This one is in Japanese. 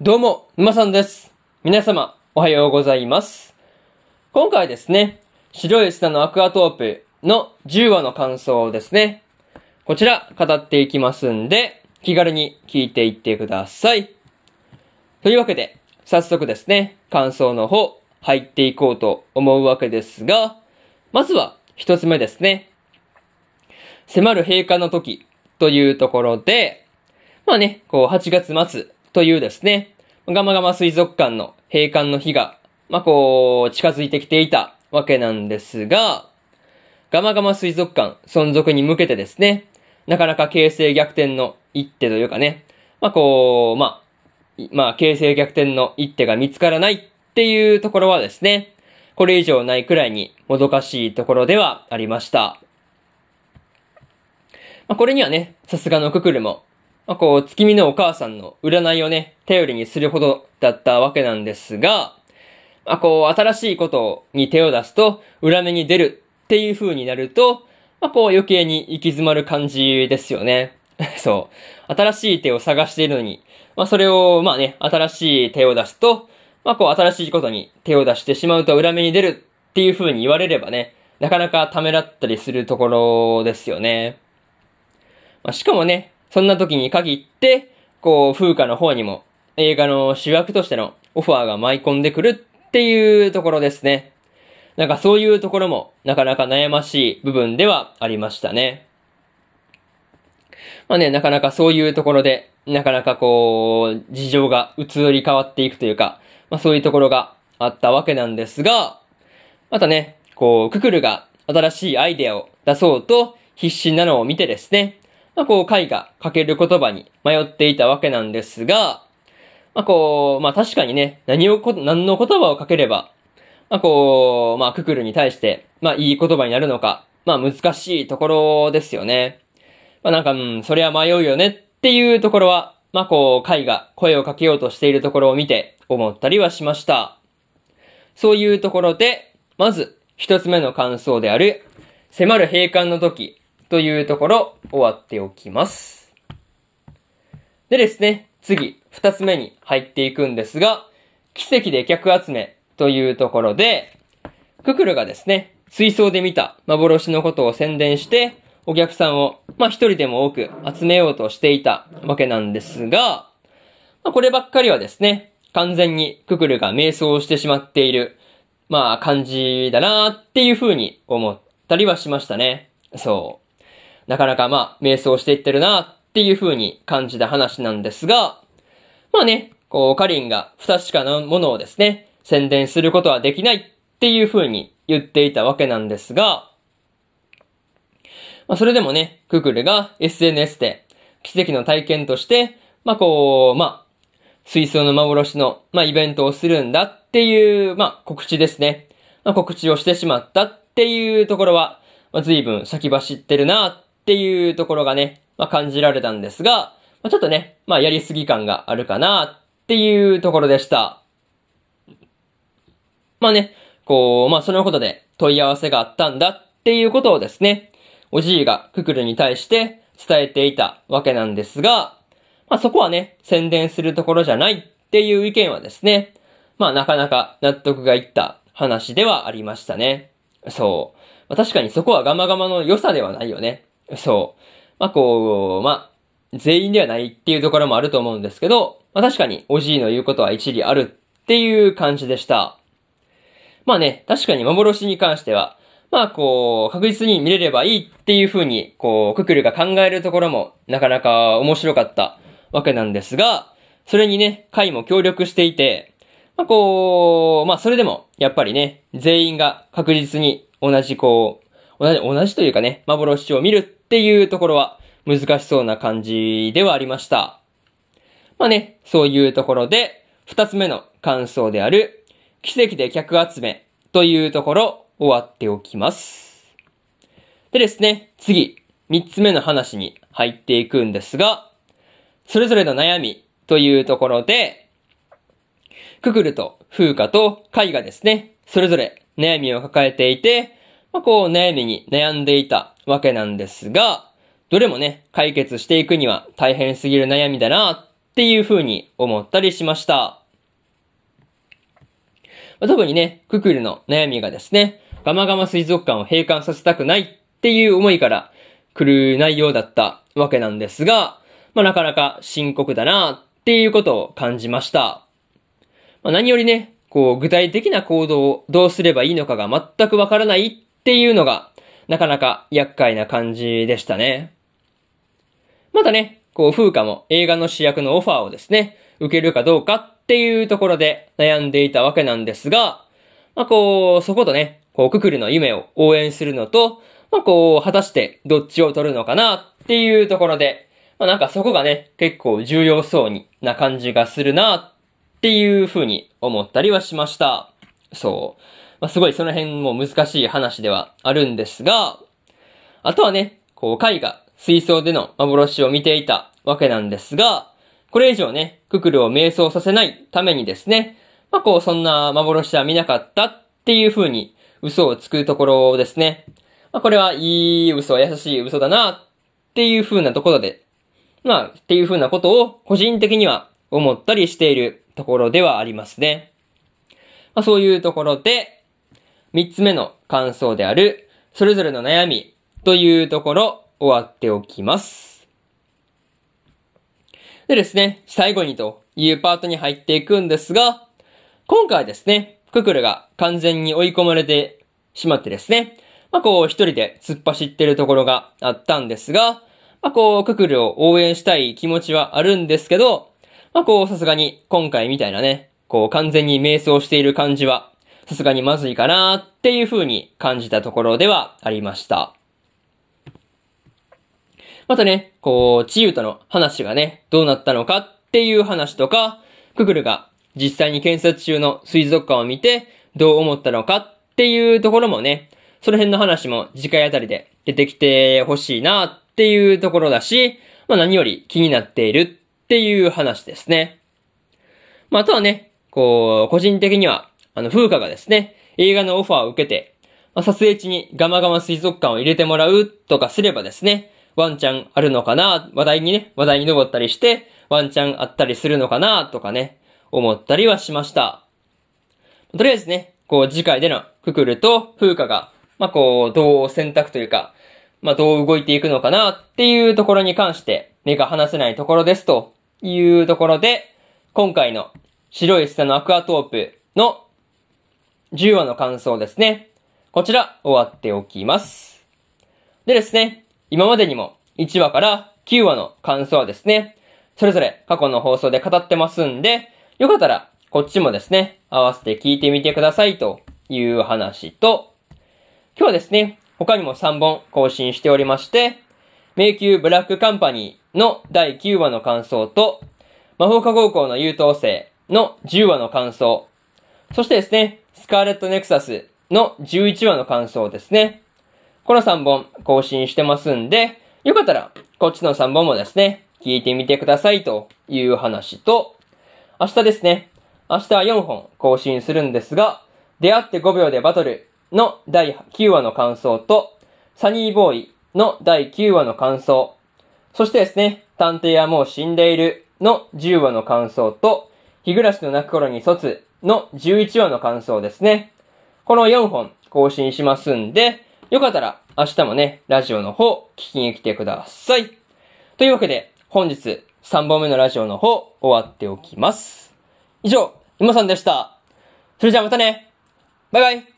どうも、沼さんです。皆様、おはようございます。今回ですね、白い砂のアクアトープの10話の感想をですね、こちら語っていきますんで、気軽に聞いていってください。というわけで、早速ですね、感想の方、入っていこうと思うわけですが、まずは一つ目ですね。迫る閉館の時というところで、まあね、こう8月末というですね、ガマガマ水族館の閉館の日が、まあこう、近づいてきていたわけなんですが、ガマガマ水族館存続に向けてですね、なかなか形勢逆転の一手というかね、まあこう、まあ、まあ形勢逆転の一手が見つからないっていうところはですね、これ以上ないくらいにもどかしいところではありました。まあこれにはね、さすがのククルも、まあこう、月見のお母さんの占いをね、頼りにするほどだったわけなんですが、まあこう、新しいことに手を出すと、裏目に出るっていう風になると、まあこう余計に行き詰まる感じですよね。そう。新しい手を探しているのに、まあそれを、まあね、新しい手を出すと、まあこう新しいことに手を出してしまうと裏目に出るっていう風に言われればね、なかなかためらったりするところですよね。まあ、しかもね、そんな時に限って、こう、風花の方にも映画の主役としてのオファーが舞い込んでくるっていうところですね。なんかそういうところもなかなか悩ましい部分ではありましたね。まあね、なかなかそういうところで、なかなかこう、事情が移り変わっていくというか、まあそういうところがあったわけなんですが、またね、こう、ククルが新しいアイデアを出そうと必死なのを見てですね、まあこう、回が書ける言葉に迷っていたわけなんですが、まあこう、まあ確かにね、何を、何の言葉を書ければ、まあこう、まあククルに対して、まあいい言葉になるのか、まあ難しいところですよね。まあなんか、うん、それは迷うよねっていうところは、まあこう、回が声をかけようとしているところを見て思ったりはしました。そういうところで、まず一つ目の感想である、迫る閉館の時というところ終わっておきます。でですね、次、二つ目に入っていくんですが、奇跡で客集めというところで、ククルがですね、水槽で見た幻のことを宣伝して、お客さんを、まあ一人でも多く集めようとしていたわけなんですが、まあこればっかりはですね、完全にククルが迷走してしまっている、まあ感じだなっていう風に思ったりはしましたね。そう。なかなかまあ迷走していってるなっていう風に感じた話なんですが、まあね、こうカリンが不確かなものをですね、宣伝することはできないっていう風に言っていたわけなんですが、まあそれでもね、ククルが SNS で奇跡の体験として、まあこう、まあ、水槽の幻の、まあイベントをするんだっていう、まあ告知ですね。まあ告知をしてしまったっていうところは、まあ随分先走ってるなっていうところがね、まあ感じられたんですが、まあちょっとね、まあやりすぎ感があるかなっていうところでした。まあね、こう、まあそのことで問い合わせがあったんだっていうことをですね、おじいがククルに対して伝えていたわけなんですが、まあそこはね、宣伝するところじゃないっていう意見はですね、まあなかなか納得がいった話ではありましたね。そう。まあ、確かにそこはガマガマの良さではないよね。そう。まあこう、まあ、全員ではないっていうところもあると思うんですけど、まあ確かにおじいの言うことは一理あるっていう感じでした。まあね、確かに幻に関しては、まあこう、確実に見れればいいっていう風に、こう、ククルが考えるところもなかなか面白かったわけなんですが、それにね、会も協力していて、まあこう、まあそれでも、やっぱりね、全員が確実に同じこう、同じ、同じというかね、幻を見るっていうところは難しそうな感じではありました。まあね、そういうところで、二つ目の感想である、奇跡で客集めというところ終わっておきます。でですね、次、三つ目の話に入っていくんですが、それぞれの悩みというところで、ククルと風花とカイがですね、それぞれ悩みを抱えていて、まあ、こう悩みに悩んでいたわけなんですが、どれもね、解決していくには大変すぎる悩みだなっていう風に思ったりしました。まあ、特にね、ククルの悩みがですね、ガマガマ水族館を閉館させたくないっていう思いから来る内容だったわけなんですが、まあ、なかなか深刻だなっていうことを感じました。まあ、何よりね、こう具体的な行動をどうすればいいのかが全くわからないっていうのが、なかなか厄介な感じでしたね。またね、こう風花も映画の主役のオファーをですね、受けるかどうかっていうところで悩んでいたわけなんですが、まあこう、そことね、こうククルの夢を応援するのと、まあこう、果たしてどっちを取るのかなっていうところで、まあなんかそこがね、結構重要そうにな感じがするなっていうふうに思ったりはしました。そう。まあすごいその辺も難しい話ではあるんですが、あとはね、こう、絵画、水槽での幻を見ていたわけなんですが、これ以上ね、ククルを迷走させないためにですね、まあこう、そんな幻は見なかったっていう風に嘘をつくところですね。まあこれはいい嘘、優しい嘘だなっていう風なところで、まあっていう風なことを個人的には思ったりしているところではありますね。まあそういうところで、三つ目の感想である、それぞれの悩みというところ、終わっておきます。でですね、最後にというパートに入っていくんですが、今回ですね、ククルが完全に追い込まれてしまってですね、まあこう一人で突っ走ってるところがあったんですが、まあこうククルを応援したい気持ちはあるんですけど、まあこうさすがに今回みたいなね、こう完全に迷走している感じは、さすがにまずいかなっていう風に感じたところではありました。またね、こう、チユとの話がね、どうなったのかっていう話とか、クグルが実際に検察中の水族館を見て、どう思ったのかっていうところもね、その辺の話も次回あたりで出てきてほしいなっていうところだし、まあ何より気になっているっていう話ですね。まああとはね、こう、個人的には、あの、風花がですね、映画のオファーを受けて、まあ、撮影地にガマガマ水族館を入れてもらうとかすればですね、ワンチャンあるのかな話題にね、話題に上ったりして、ワンチャンあったりするのかなとかね、思ったりはしました。とりあえずね、こう次回でのククルと風花が、まあ、こう、どう選択というか、まあ、どう動いていくのかなっていうところに関して目が離せないところですというところで、今回の白い砂のアクアトープの10話の感想ですね。こちら終わっておきます。でですね、今までにも1話から9話の感想はですね、それぞれ過去の放送で語ってますんで、よかったらこっちもですね、合わせて聞いてみてくださいという話と、今日はですね、他にも3本更新しておりまして、迷宮ブラックカンパニーの第9話の感想と、魔法科高校の優等生の10話の感想、そしてですね、スカーレットネクサスの11話の感想ですね。この3本更新してますんで、よかったら、こっちの3本もですね、聞いてみてくださいという話と、明日ですね、明日は4本更新するんですが、出会って5秒でバトルの第9話の感想と、サニーボーイの第9話の感想、そしてですね、探偵はもう死んでいるの10話の感想と、日暮らしの泣く頃に卒の11話の感想ですね。この4本更新しますんで、よかったら明日もね、ラジオの方聞きに来てください。というわけで、本日3本目のラジオの方終わっておきます。以上、今さんでした。それじゃあまたね。バイバイ。